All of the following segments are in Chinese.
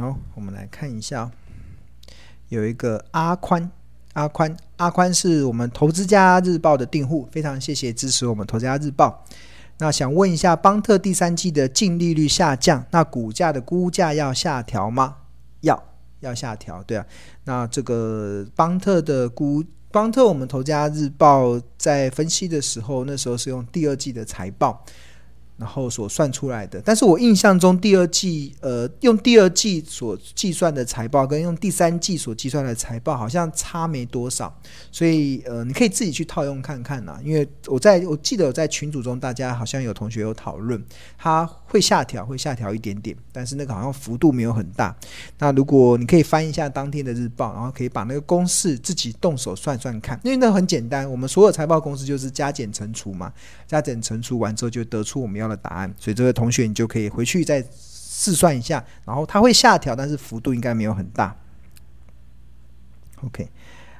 好，我们来看一下，有一个阿宽，阿宽，阿宽是我们投资家日报的订户，非常谢谢支持我们投资家日报。那想问一下，邦特第三季的净利率下降，那股价的估价要下调吗？要，要下调。对啊，那这个邦特的估，邦特我们投资家日报在分析的时候，那时候是用第二季的财报。然后所算出来的，但是我印象中第二季，呃，用第二季所计算的财报跟用第三季所计算的财报好像差没多少，所以呃，你可以自己去套用看看呐。因为我在我记得我在群组中，大家好像有同学有讨论，它会下调，会下调一点点，但是那个好像幅度没有很大。那如果你可以翻一下当天的日报，然后可以把那个公式自己动手算算看，因为那很简单，我们所有财报公式就是加减乘除嘛，加减乘除完之后就得出我们要的答案，所以这位同学你就可以回去再试算一下，然后它会下调，但是幅度应该没有很大。OK，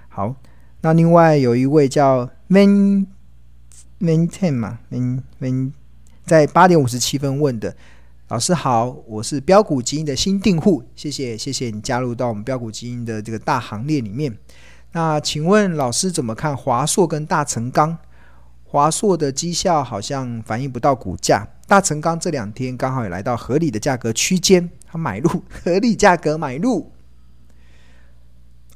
好，那另外有一位叫 main maintain 嘛，main main 在八点五十七分问的，老师好，我是标股基金的新订户，谢谢谢谢你加入到我们标股基金的这个大行列里面。那请问老师怎么看华硕跟大成钢？华硕的绩效好像反映不到股价，大成钢这两天刚好也来到合理的价格区间，他买入合理价格买入。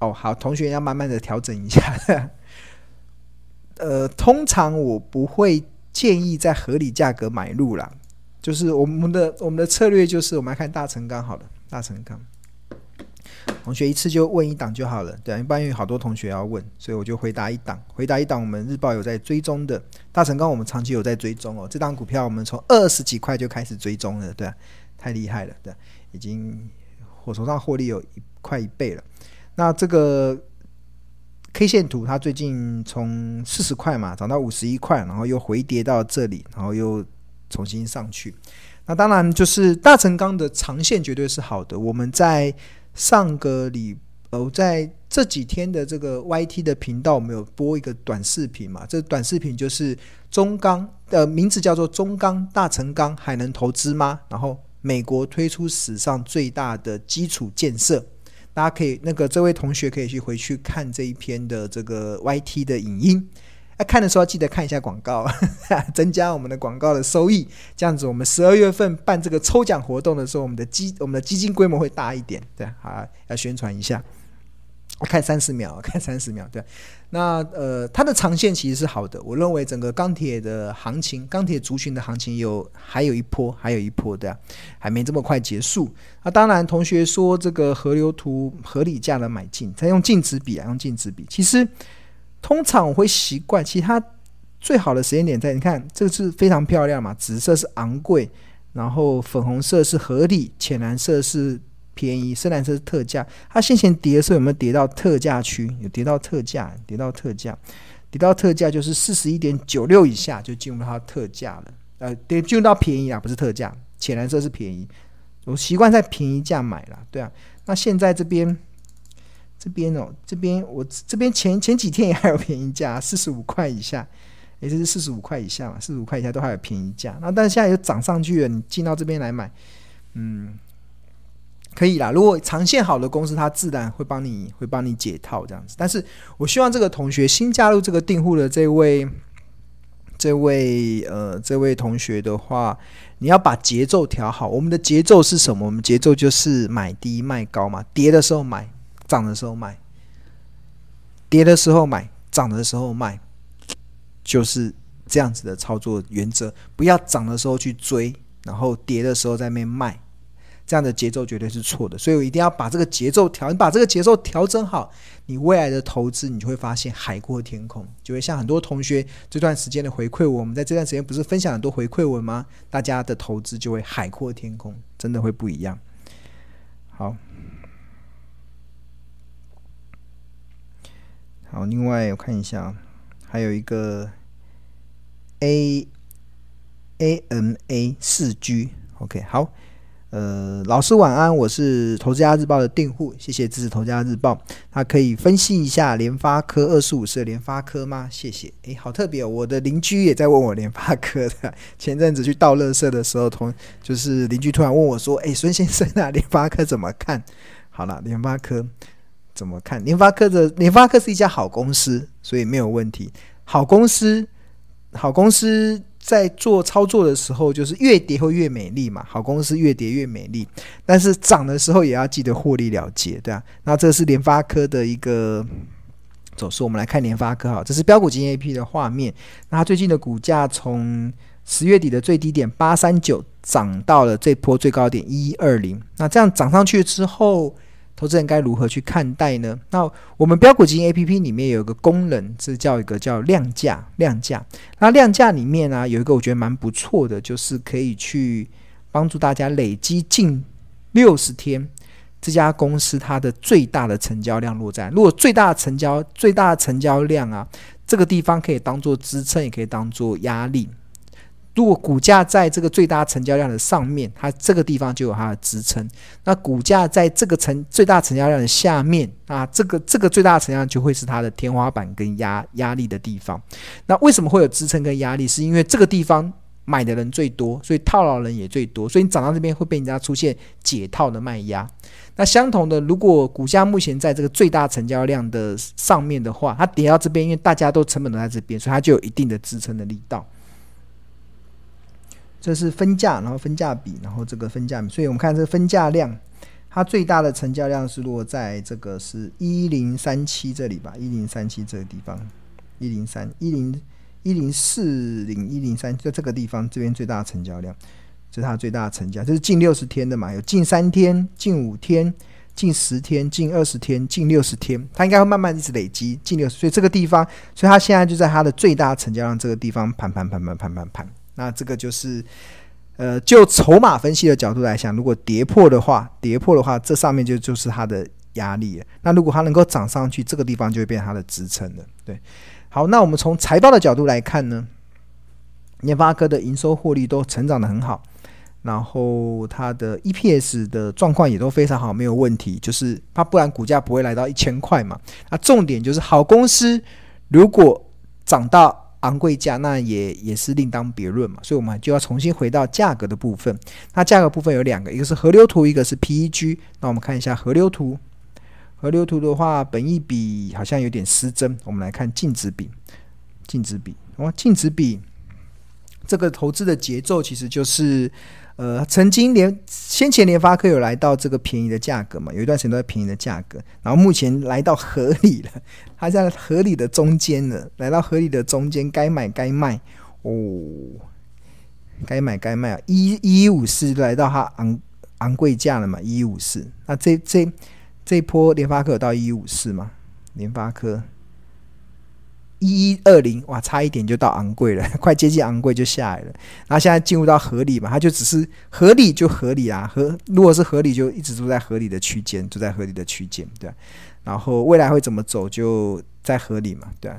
哦，好，同学要慢慢的调整一下。呃，通常我不会建议在合理价格买入啦，就是我们的我们的策略就是我们来看大成钢好了，大成钢。同学一次就问一档就好了，对，一般有好多同学要问，所以我就回答一档，回答一档。我们日报有在追踪的大成钢，我们长期有在追踪哦。这档股票我们从二十几块就开始追踪了，对，太厉害了，对，已经火头上获利有一快一倍了。那这个 K 线图，它最近从四十块嘛涨到五十一块，然后又回跌到这里，然后又重新上去。那当然就是大成钢的长线绝对是好的，我们在。上个礼，呃，在这几天的这个 YT 的频道，我们有播一个短视频嘛？这短视频就是中钢的名字叫做“中钢大成钢还能投资吗？”然后美国推出史上最大的基础建设，大家可以那个这位同学可以去回去看这一篇的这个 YT 的影音。哎，看的时候记得看一下广告，增加我们的广告的收益。这样子，我们十二月份办这个抽奖活动的时候，我们的基我们的基金规模会大一点。对，好，要宣传一下。看三十秒，看三十秒。对，那呃，它的长线其实是好的。我认为整个钢铁的行情，钢铁族群的行情有还有一波，还有一波的，还没这么快结束。那当然，同学说这个河流图合理价的买进，再用净值比啊，用净值比，其实。通常我会习惯，其他最好的时间点在，你看这个是非常漂亮嘛，紫色是昂贵，然后粉红色是合理，浅蓝色是便宜，深蓝色是特价。它先前跌的时候有没有跌到特价区？有跌到特价，跌到特价，跌到特价就是四十一点九六以下就进入它特价了。呃，跌进入到便宜啊，不是特价，浅蓝色是便宜。我习惯在便宜价买了，对啊。那现在这边。这边哦，这边我这边前前几天也还有便宜价，四十五块以下，也就是四十五块以下嘛，四十五块以下都还有便宜价。那但是现在又涨上去了，你进到这边来买，嗯，可以啦。如果长线好的公司，它自然会帮你会帮你解套这样子。但是我希望这个同学新加入这个订户的这位这位呃这位同学的话，你要把节奏调好。我们的节奏是什么？我们节奏就是买低卖高嘛，跌的时候买。涨的时候买，跌的时候买，涨的时候卖，就是这样子的操作原则。不要涨的时候去追，然后跌的时候在那边卖，这样的节奏绝对是错的。所以我一定要把这个节奏调，你把这个节奏调整好，你未来的投资你就会发现海阔天空，就会像很多同学这段时间的回馈文，我们在这段时间不是分享很多回馈文吗？大家的投资就会海阔天空，真的会不一样。好。好，另外我看一下，还有一个 A A M A 四 G，OK，好，呃，老师晚安，我是投资家日报的订户，谢谢支持投资家日报。他可以分析一下联发科二十五是联发科吗？谢谢。诶，好特别哦，我的邻居也在问我联发科的。前阵子去倒垃圾的时候，同就是邻居突然问我说：“诶，孙先生啊，联发科怎么看？”好了，联发科怎么看？联发科的联发科是一家好公司，所以没有问题。好公司，好公司。在做操作的时候，就是越跌会越美丽嘛。好公司越跌越美丽，但是涨的时候也要记得获利了结，对啊。那这是联发科的一个走势，我们来看联发科哈，这是标股金 A P 的画面。那它最近的股价从十月底的最低点八三九涨到了这波最高点一二零。那这样涨上去之后，投资人该如何去看待呢？那我们标股基金 A P P 里面有一个功能，是叫一个叫量价量价。那量价里面呢、啊，有一个我觉得蛮不错的，就是可以去帮助大家累积近六十天这家公司它的最大的成交量落在。如果最大的成交最大的成交量啊，这个地方可以当做支撑，也可以当做压力。如果股价在这个最大成交量的上面，它这个地方就有它的支撑。那股价在这个成最大成交量的下面，啊，这个这个最大成交量就会是它的天花板跟压压力的地方。那为什么会有支撑跟压力？是因为这个地方买的人最多，所以套牢人也最多，所以你涨到这边会被人家出现解套的卖压。那相同的，如果股价目前在这个最大成交量的上面的话，它跌到这边，因为大家都成本都在这边，所以它就有一定的支撑的力道。这是分价，然后分价比，然后这个分价比，所以我们看这个分价量，它最大的成交量是落在这个是一零三七这里吧，一零三七这个地方，一零三一零一零四零一零三，在这个地方这边最大的成交量，这是它最大成交，这是近六十天的嘛，有近三天、近五天、近十天、近二十天、近六十天，它应该会慢慢一直累积近六十，所以这个地方，所以它现在就在它的最大成交量这个地方盘盘盘盘盘盘盘。那这个就是，呃，就筹码分析的角度来讲，如果跌破的话，跌破的话，这上面就就是它的压力了。那如果它能够涨上去，这个地方就会变成它的支撑了。对，好，那我们从财报的角度来看呢，联发科的营收获利都成长得很好，然后它的 EPS 的状况也都非常好，没有问题。就是它不然股价不会来到一千块嘛。那重点就是好公司如果涨到。昂贵价那也也是另当别论嘛，所以我们就要重新回到价格的部分。那价格部分有两个，一个是河流图，一个是 PEG。那我们看一下河流图。河流图的话，本一比好像有点失真。我们来看净值比，净值比哦，净值比这个投资的节奏其实就是。呃，曾经联先前联发科有来到这个便宜的价格嘛，有一段时间都在便宜的价格，然后目前来到合理了，它在合理的中间了，来到合理的中间，该买该卖哦，该买该卖啊，一一五四来到它昂昂贵价了嘛，一五四，那这这这波联发科有到一五四吗？联发科。一一二零哇，差一点就到昂贵了，快接近昂贵就下来了。然后现在进入到合理嘛，它就只是合理就合理啊，合如果是合理就一直都在合理的区间，住在合理的区间，对。然后未来会怎么走就在合理嘛，对。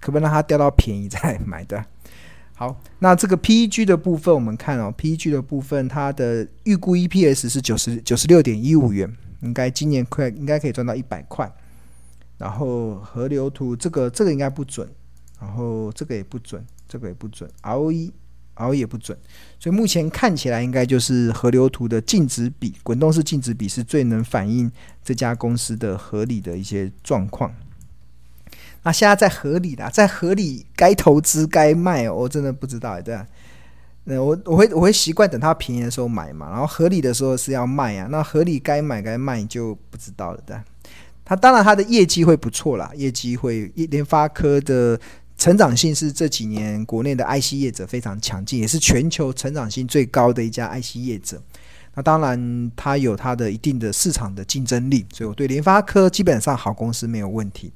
可不可以让它掉到便宜再买的？好，那这个 PEG 的部分我们看哦，PEG 的部分它的预估 EPS 是九十九十六点一五元，应该今年快应该可以赚到一百块。然后河流图这个这个应该不准，然后这个也不准，这个也不准，ROE，ROE 也不准，所以目前看起来应该就是河流图的净值比，滚动式净值比是最能反映这家公司的合理的一些状况。那现在在合理的，在合理该投资该卖，我真的不知道，对啊，那我我会我会习惯等它便宜的时候买嘛，然后合理的时候是要卖啊，那合理该买该卖就不知道了，对。它当然，它的业绩会不错啦，业绩会联发科的成长性是这几年国内的 IC 业者非常强劲，也是全球成长性最高的一家 IC 业者。那当然，它有它的一定的市场的竞争力，所以我对联发科基本上好公司没有问题。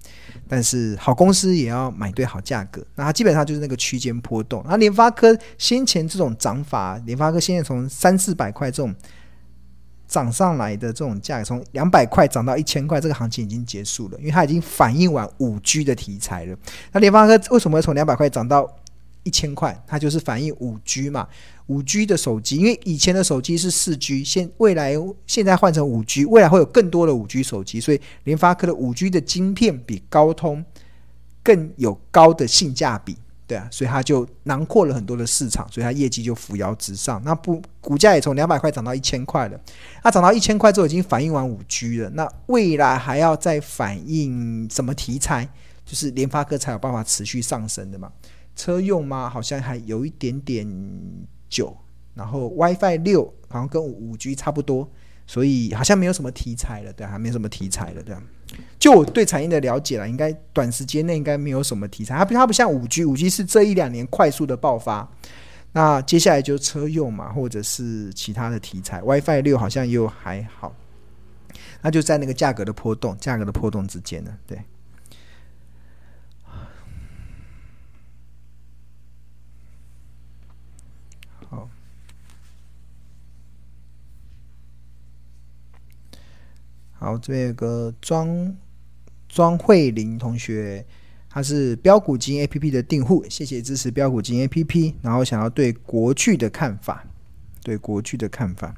但是好公司也要买对好价格，那它基本上就是那个区间波动。那联发科先前这种涨法，联发科现在从三四百块这种。涨上来的这种价格，从两百块涨到一千块，这个行情已经结束了，因为它已经反映完五 G 的题材了。那联发科为什么会从两百块涨到一千块，它就是反映五 G 嘛，五 G 的手机，因为以前的手机是四 G，现未来现在换成五 G，未来会有更多的五 G 手机，所以联发科的五 G 的晶片比高通更有高的性价比，对啊，所以它就囊括了很多的市场，所以它业绩就扶摇直上，那不股价也从两百块涨到一千块了，那涨到一千块之后已经反映完五 G 了，那未来还要再反映什么题材？就是联发科才有办法持续上升的嘛。车用吗？好像还有一点点久，然后 WiFi 六好像跟五 G 差不多，所以好像没有什么题材了，对，还没什么题材了，对。就我对产业的了解了，应该短时间内应该没有什么题材。它不，它不像五 G，五 G 是这一两年快速的爆发，那接下来就车用嘛，或者是其他的题材。WiFi 六好像又还好，那就在那个价格的波动，价格的波动之间呢，对。好，这边有个庄庄慧玲同学，他是标股金 A P P 的订户，谢谢支持标股金 A P P。然后想要对国剧的看法，对国剧的看法，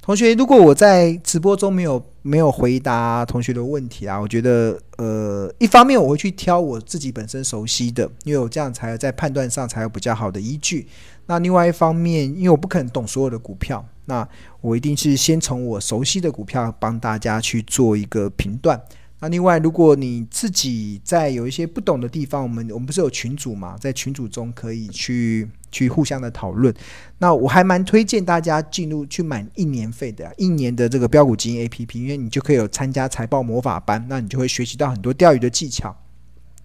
同学，如果我在直播中没有没有回答同学的问题啊，我觉得呃，一方面我会去挑我自己本身熟悉的，因为我这样才在判断上才有比较好的依据。那另外一方面，因为我不可能懂所有的股票。那我一定是先从我熟悉的股票帮大家去做一个评断。那另外，如果你自己在有一些不懂的地方，我们我们不是有群组嘛，在群组中可以去去互相的讨论。那我还蛮推荐大家进入去买一年费的，一年的这个标股基金 APP，因为你就可以有参加财报魔法班，那你就会学习到很多钓鱼的技巧。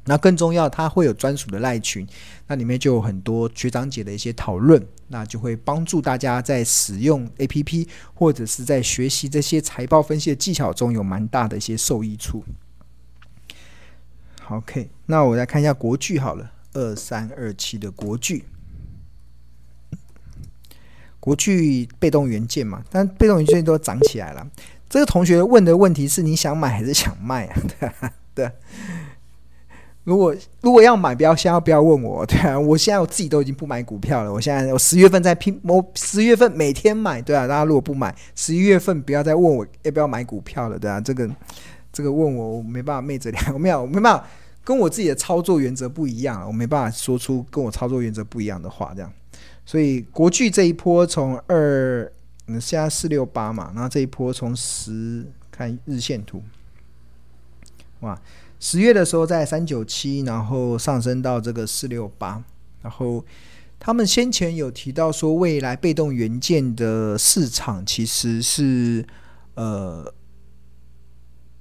那更重要，它会有专属的赖群，那里面就有很多学长姐的一些讨论，那就会帮助大家在使用 APP 或者是在学习这些财报分析的技巧中有蛮大的一些受益处。OK，那我来看一下国巨好了，二三二七的国巨，国巨被动元件嘛，但被动元件都涨起来了。这个同学问的问题是：你想买还是想卖啊？对，对。如果如果要买，不要先要不要问我，对啊，我现在我自己都已经不买股票了。我现在我十月份在拼，我十月份每天买，对啊。大家如果不买，十一月份不要再问我要不要买股票了，对啊。这个这个问我，我没办法昧着良，我没有没办法跟我自己的操作原则不一样，我没办法说出跟我操作原则不一样的话，这样。所以国巨这一波从二，现在四六八嘛，然后这一波从十看日线图，哇。十月的时候在三九七，然后上升到这个四六八，然后他们先前有提到说，未来被动元件的市场其实是呃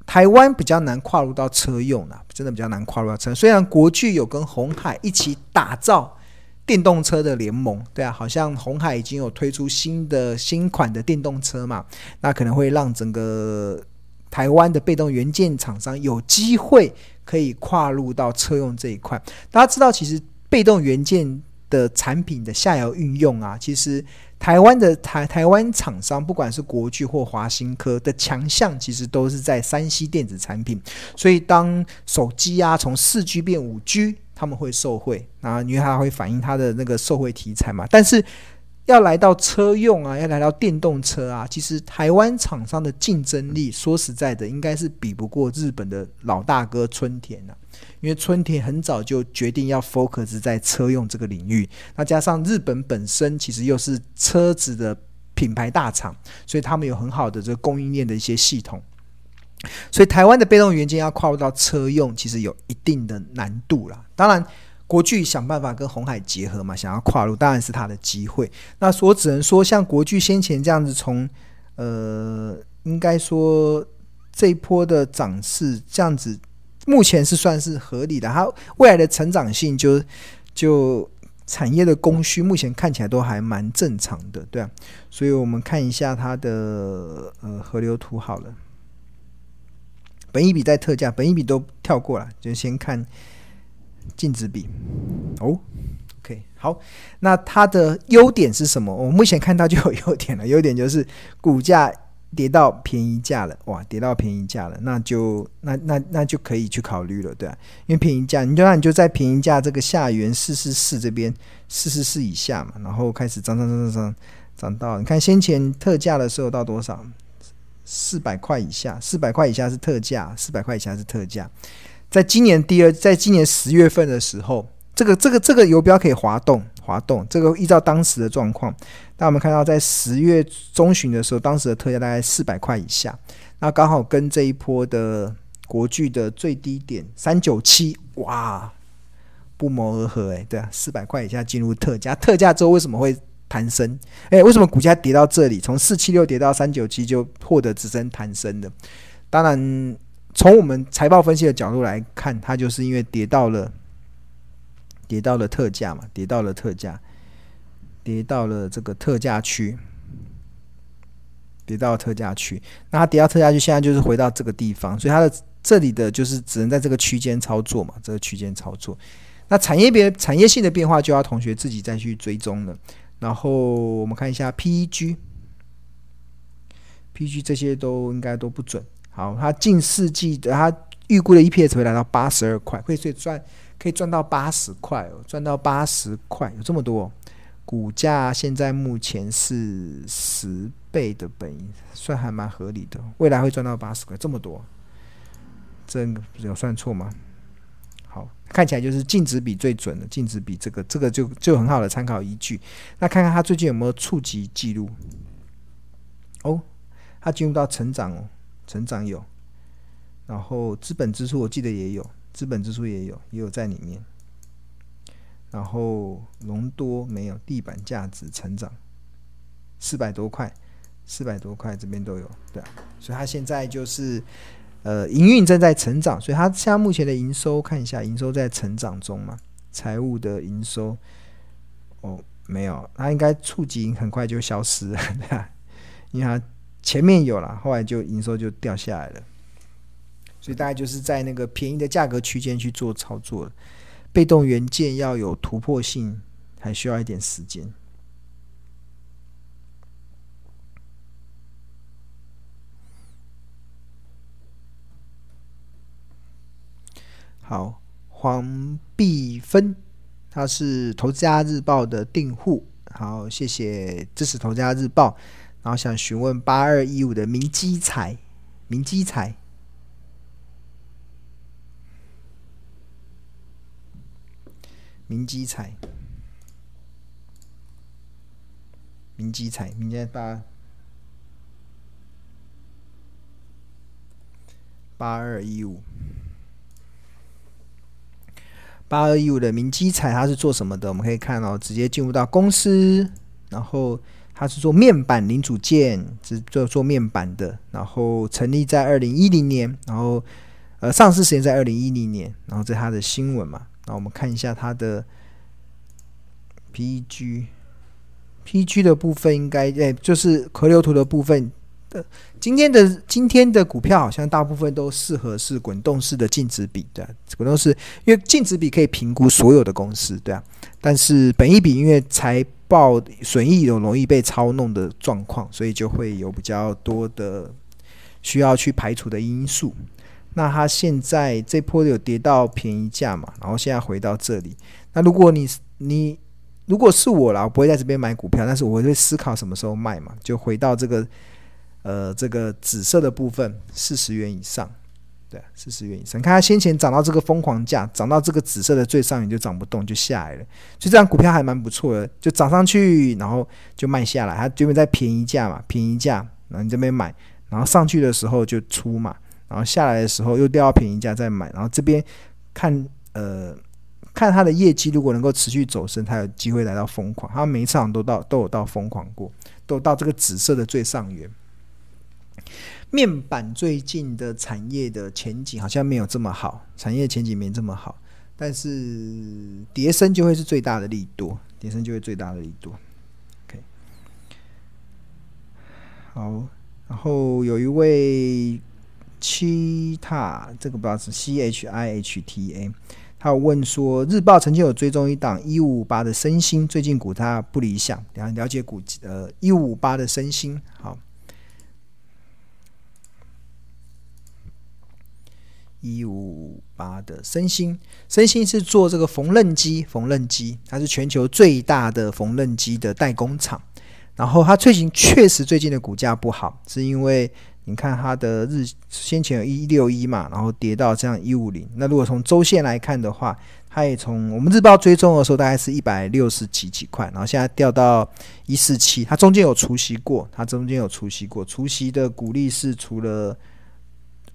台湾比较难跨入到车用啊，真的比较难跨入到车。虽然国巨有跟鸿海一起打造电动车的联盟，对啊，好像鸿海已经有推出新的新款的电动车嘛，那可能会让整个。台湾的被动元件厂商有机会可以跨入到车用这一块。大家知道，其实被动元件的产品的下游运用啊，其实台湾的台台湾厂商，不管是国巨或华新科的强项，其实都是在三 C 电子产品。所以，当手机啊从四 G 变五 G，他们会受惠，然后因为它会反映它的那个受惠题材嘛。但是，要来到车用啊，要来到电动车啊，其实台湾厂商的竞争力，说实在的，应该是比不过日本的老大哥春田啊。因为春田很早就决定要 focus 在车用这个领域，那加上日本本身其实又是车子的品牌大厂，所以他们有很好的这个供应链的一些系统。所以台湾的被动元件要跨入到车用，其实有一定的难度啦。当然。国巨想办法跟红海结合嘛，想要跨入，当然是他的机会。那我只能说，像国巨先前这样子从，呃，应该说这一波的涨势这样子，目前是算是合理的。它未来的成长性就，就产业的供需，目前看起来都还蛮正常的，对啊。所以我们看一下它的呃河流图好了，本一笔在特价，本一笔都跳过了，就先看。净值比哦，OK，好，那它的优点是什么？我目前看到就有优点了，优点就是股价跌到便宜价了，哇，跌到便宜价了，那就那那那就可以去考虑了，对啊，因为便宜价，你就让你就在便宜价这个下缘四四四这边四四四以下嘛，然后开始涨涨涨涨涨涨到，你看先前特价的时候到多少？四百块以下，四百块以下是特价，四百块以下是特价。在今年第二，在今年十月份的时候，这个这个这个游标可以滑动滑动，这个依照当时的状况。那我们看到，在十月中旬的时候，当时的特价大概四百块以下，那刚好跟这一波的国巨的最低点三九七，哇，不谋而合诶，对啊，四百块以下进入特价，特价之后为什么会弹升？诶，为什么股价跌到这里，从四七六跌到三九七就获得直升弹升的？当然，从我们财报分析的角度来看，它就是因为跌到了跌到了特价嘛，跌到了特价。跌到了这个特价区，跌到特价区，那它跌到特价区，现在就是回到这个地方，所以它的这里的就是只能在这个区间操作嘛，这个区间操作。那产业别产业性的变化，就要同学自己再去追踪了。然后我们看一下 PEG，PEG 这些都应该都不准。好，它近四季的它预估的 EPS 会来到八十二块，可以赚可以赚到八十块哦，赚到八十块，有这么多哦。股价现在目前是十倍的本，算还蛮合理的。未来会赚到八十块，这么多，这有算错吗？好，看起来就是净值比最准的，净值比这个这个就就很好的参考依据。那看看它最近有没有触及记录？哦，它进入到成长哦，成长有，然后资本支出我记得也有，资本支出也有，也有在里面。然后隆多没有，地板价值成长四百多块，四百多块这边都有，对啊，所以它现在就是呃营运正在成长，所以它现在目前的营收看一下，营收在成长中嘛，财务的营收哦没有，它应该触及很快就消失了，对啊，因为它前面有了，后来就营收就掉下来了，所以大概就是在那个便宜的价格区间去做操作了。被动元件要有突破性，还需要一点时间。好，黄碧芬，他是投资家日报的订户，好，谢谢支持投资家日报。然后想询问八二一五的明基彩，明基彩。明基彩，明基彩，明天八八二一五，八二一五的明基彩，它是做什么的？我们可以看到，直接进入到公司，然后它是做面板零组件，是做做面板的，然后成立在二零一零年，然后呃上市时间在二零一零年，然后这是它的新闻嘛。然后我们看一下它的 PG，PG 的部分应该诶，就是河流图的部分的。今天的今天的股票好像大部分都适合是滚动式的净值比，对，滚动式，因为净值比可以评估所有的公司，对啊。但是本益比因为财报损益有容易被操弄的状况，所以就会有比较多的需要去排除的因素。那它现在这波有跌到便宜价嘛，然后现在回到这里。那如果你你如果是我啦，我不会在这边买股票，但是我会思考什么时候卖嘛，就回到这个呃这个紫色的部分四十元以上，对，四十元以上。看它先前涨到这个疯狂价，涨到这个紫色的最上缘就涨不动就下来了，所以这张股票还蛮不错的，就涨上去然后就卖下来，它这边在便宜价嘛，便宜价，然后你这边买，然后上去的时候就出嘛。然后下来的时候又掉到便宜价再买，然后这边看呃看它的业绩，如果能够持续走升，它有机会来到疯狂。它每一场都到都有到疯狂过，都到这个紫色的最上缘。面板最近的产业的前景好像没有这么好，产业前景没这么好，但是叠升就会是最大的利多，叠升就会最大的利多。OK，好，然后有一位。七塔这个不知道是 C H I H T A，他有问说，日报曾经有追踪一档一五五八的升星，最近股价不理想，了了解股呃一五五八的升星，好，一五八的森兴，森兴是做这个缝纫机，缝纫机，它是全球最大的缝纫机的代工厂。然后它最近确实最近的股价不好，是因为你看它的日先前有一六一嘛，然后跌到这样一五零。那如果从周线来看的话，它也从我们日报追踪的时候大概是一百六十几几块，然后现在掉到一四七。它中间有除息过，它中间有除息过，除息的股利是除了。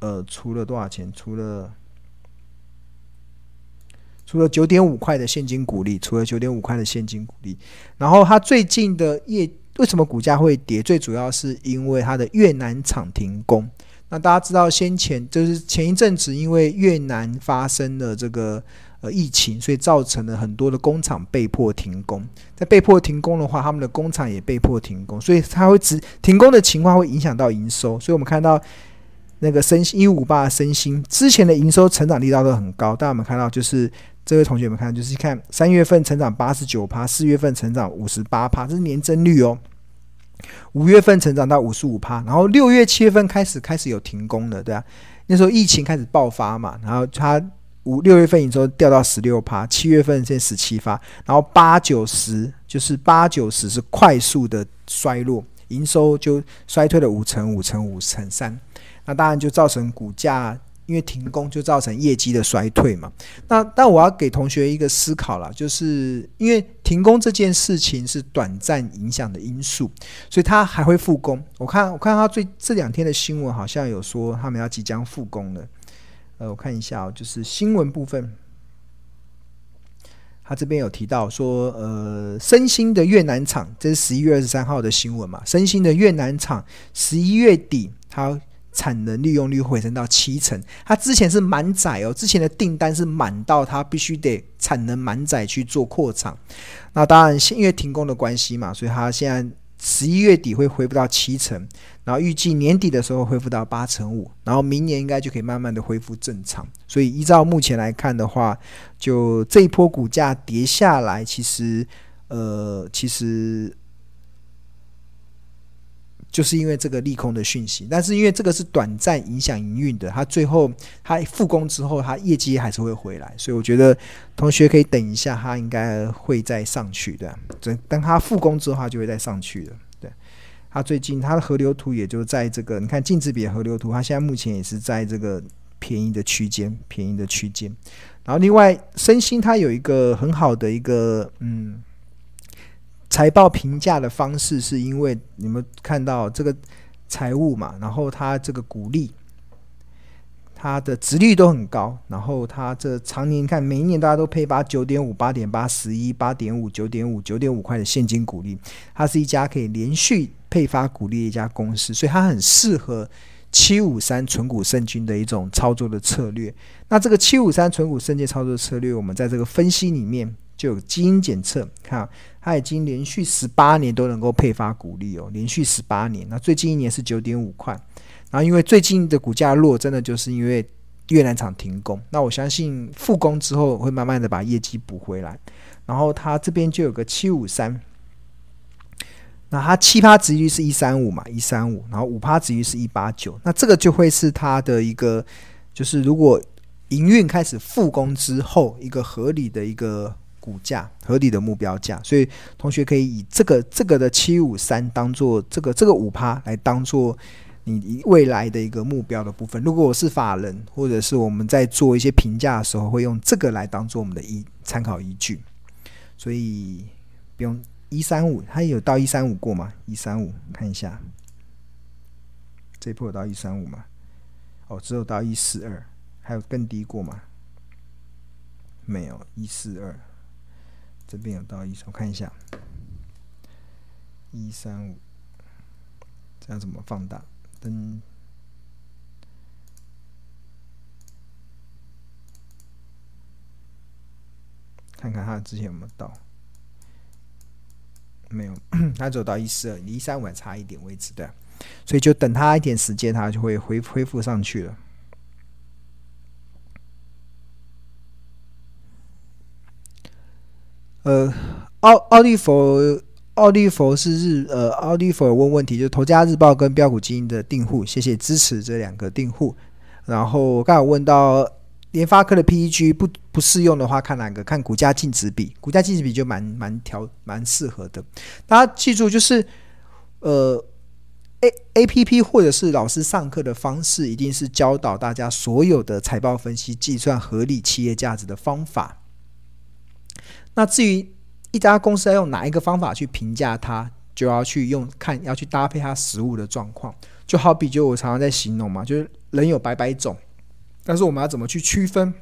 呃，除了多少钱？除了除了九点五块的现金股利，除了九点五块的现金股利，然后它最近的业为什么股价会跌？最主要是因为它的越南厂停工。那大家知道，先前就是前一阵子，因为越南发生了这个呃疫情，所以造成了很多的工厂被迫停工。在被迫停工的话，他们的工厂也被迫停工，所以它会只停工的情况会影响到营收。所以我们看到。那个森兴一五八森兴之前的营收成长力道都很高，大家有没有看到？就是这位同学们看，就是看三月份成长八十九趴，四月份成长五十八趴，这是年增率哦。五月份成长到五十五趴，然后六月、七月份开始开始有停工了，对啊，那时候疫情开始爆发嘛，然后它五六月份营收掉到十六趴，七月份现在十七趴，然后八九十就是八九十是快速的衰落，营收就衰退了五成、五成、五成三。那当然就造成股价，因为停工就造成业绩的衰退嘛。那但我要给同学一个思考了，就是因为停工这件事情是短暂影响的因素，所以它还会复工。我看我看他最这两天的新闻好像有说他们要即将复工了。呃，我看一下哦，就是新闻部分，他这边有提到说，呃，森兴的越南厂，这是十一月二十三号的新闻嘛。森兴的越南厂十一月底它。产能利用率回升到七成，它之前是满载哦，之前的订单是满到它必须得产能满载去做扩厂。那当然，因为停工的关系嘛，所以它现在十一月底会恢复到七成，然后预计年底的时候恢复到八成五，然后明年应该就可以慢慢的恢复正常。所以依照目前来看的话，就这一波股价跌下来，其实呃，其实。就是因为这个利空的讯息，但是因为这个是短暂影响营运的，它最后它复工之后，它业绩还是会回来，所以我觉得同学可以等一下，它应该会再上去的。等等它复工之后，它就会再上去的。对，它最近它的河流图也就在这个，你看净值比河流图，它现在目前也是在这个便宜的区间，便宜的区间。然后另外，身心它有一个很好的一个嗯。财报评价的方式是因为你们看到这个财务嘛，然后它这个股利，它的值率都很高，然后它这常年看每一年大家都配发九点五、八点八、十一、八点五、九点五、九点五块的现金股利，它是一家可以连续配发股利的一家公司，所以它很适合七五三纯股圣经的一种操作的策略。那这个七五三纯股圣经操作策略，我们在这个分析里面。就有基因检测，看它已经连续十八年都能够配发股利哦，连续十八年。那最近一年是九点五块，然后因为最近的股价弱，真的就是因为越南厂停工。那我相信复工之后会慢慢的把业绩补回来。然后它这边就有个七五三，那它七趴值率是一三五嘛，一三五，然后五趴值率是一八九，那这个就会是它的一个，就是如果营运开始复工之后，一个合理的一个。股价合理的目标价，所以同学可以以这个这个的七五三当做这个这个五趴来当做你未来的一个目标的部分。如果我是法人，或者是我们在做一些评价的时候，会用这个来当做我们的依参考依据。所以不用一三五，它有到一三五过吗？一三五看一下，这一波有到一三五吗？哦，只有到一四二，还有更低过吗？没有，一四二。这边有到一，我看一下，一三五，这样怎么放大？灯，看看它之前有没有到，没有，它走到一四二，离一三五还差一点位置，对啊，所以就等它一点时间，它就会恢恢复上去了。呃，奥奥利弗，奥利弗是日呃，奥利弗问问题，就是头家日报跟标股基金的订户，谢谢支持这两个订户。然后刚好问到联发科的 PEG 不不适用的话，看哪个？看股价净值比，股价净值比就蛮蛮调蛮适合的。大家记住，就是呃 A A P P 或者是老师上课的方式，一定是教导大家所有的财报分析、计算合理企业价值的方法。那至于一家公司要用哪一个方法去评价它，就要去用看，要去搭配它实物的状况。就好比就我常常在形容嘛，就是人有百百种，但是我们要怎么去区分？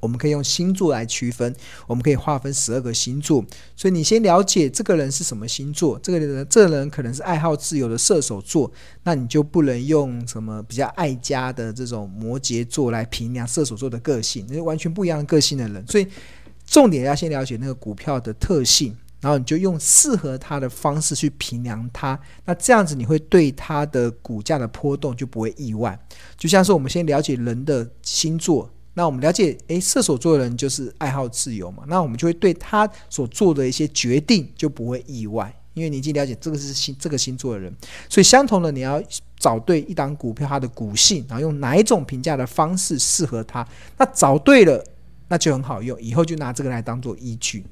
我们可以用星座来区分，我们可以划分十二个星座。所以你先了解这个人是什么星座，这个人这个人可能是爱好自由的射手座，那你就不能用什么比较爱家的这种摩羯座来评价射手座的个性，那是完全不一样的个性的人。所以。重点要先了解那个股票的特性，然后你就用适合它的方式去评量它。那这样子你会对它的股价的波动就不会意外。就像是我们先了解人的星座，那我们了解，诶，射手座的人就是爱好自由嘛，那我们就会对他所做的一些决定就不会意外，因为你已经了解这个是星这个星座的人。所以相同的，你要找对一档股票它的股性，然后用哪一种评价的方式适合它。那找对了。那就很好用，以后就拿这个来当做依据，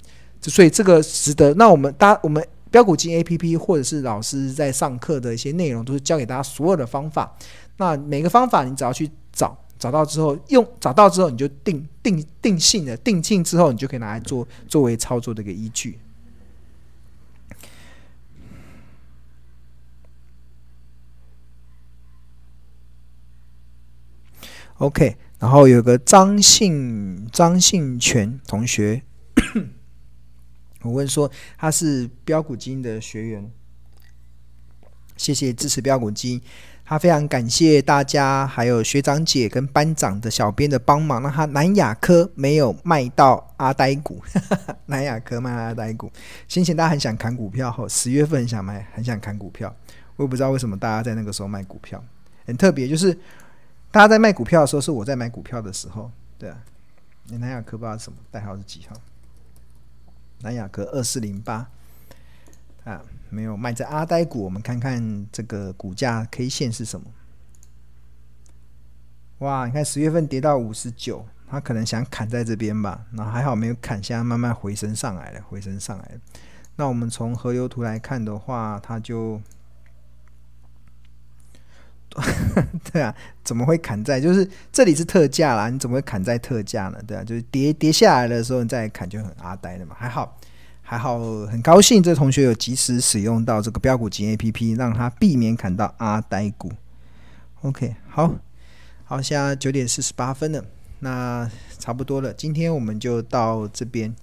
所以这个值得。那我们大我们标股金 A P P 或者是老师在上课的一些内容，都是教给大家所有的方法。那每个方法你只要去找，找到之后用，找到之后你就定定定性的定性之后，你就可以拿来做作为操作的一个依据。OK。然后有个张信张信全同学，我问说他是标股金的学员，谢谢支持标股金，他非常感谢大家，还有学长姐跟班长的小编的帮忙，让他南亚科没有卖到阿呆股，南亚科卖阿呆股，先前大家很想砍股票，后十月份很想买，很想砍股票，我也不知道为什么大家在那个时候卖股票，很特别，就是。大家在卖股票的时候，是我在买股票的时候，对啊。南亚科不知道什么代号是几号？南亚科二四零八啊，没有卖在阿呆股。我们看看这个股价 K 线是什么？哇，你看十月份跌到五十九，他可能想砍在这边吧？那还好没有砍，现在慢慢回升上来了，回升上来了。那我们从河流图来看的话，它就。对啊，怎么会砍在？就是这里是特价啦，你怎么会砍在特价呢？对啊，就是跌跌下来的时候你再砍就很阿呆的嘛。还好，还好，很高兴这同学有及时使用到这个标股金 APP，让他避免砍到阿呆股。OK，好，好，现在九点四十八分了，那差不多了，今天我们就到这边。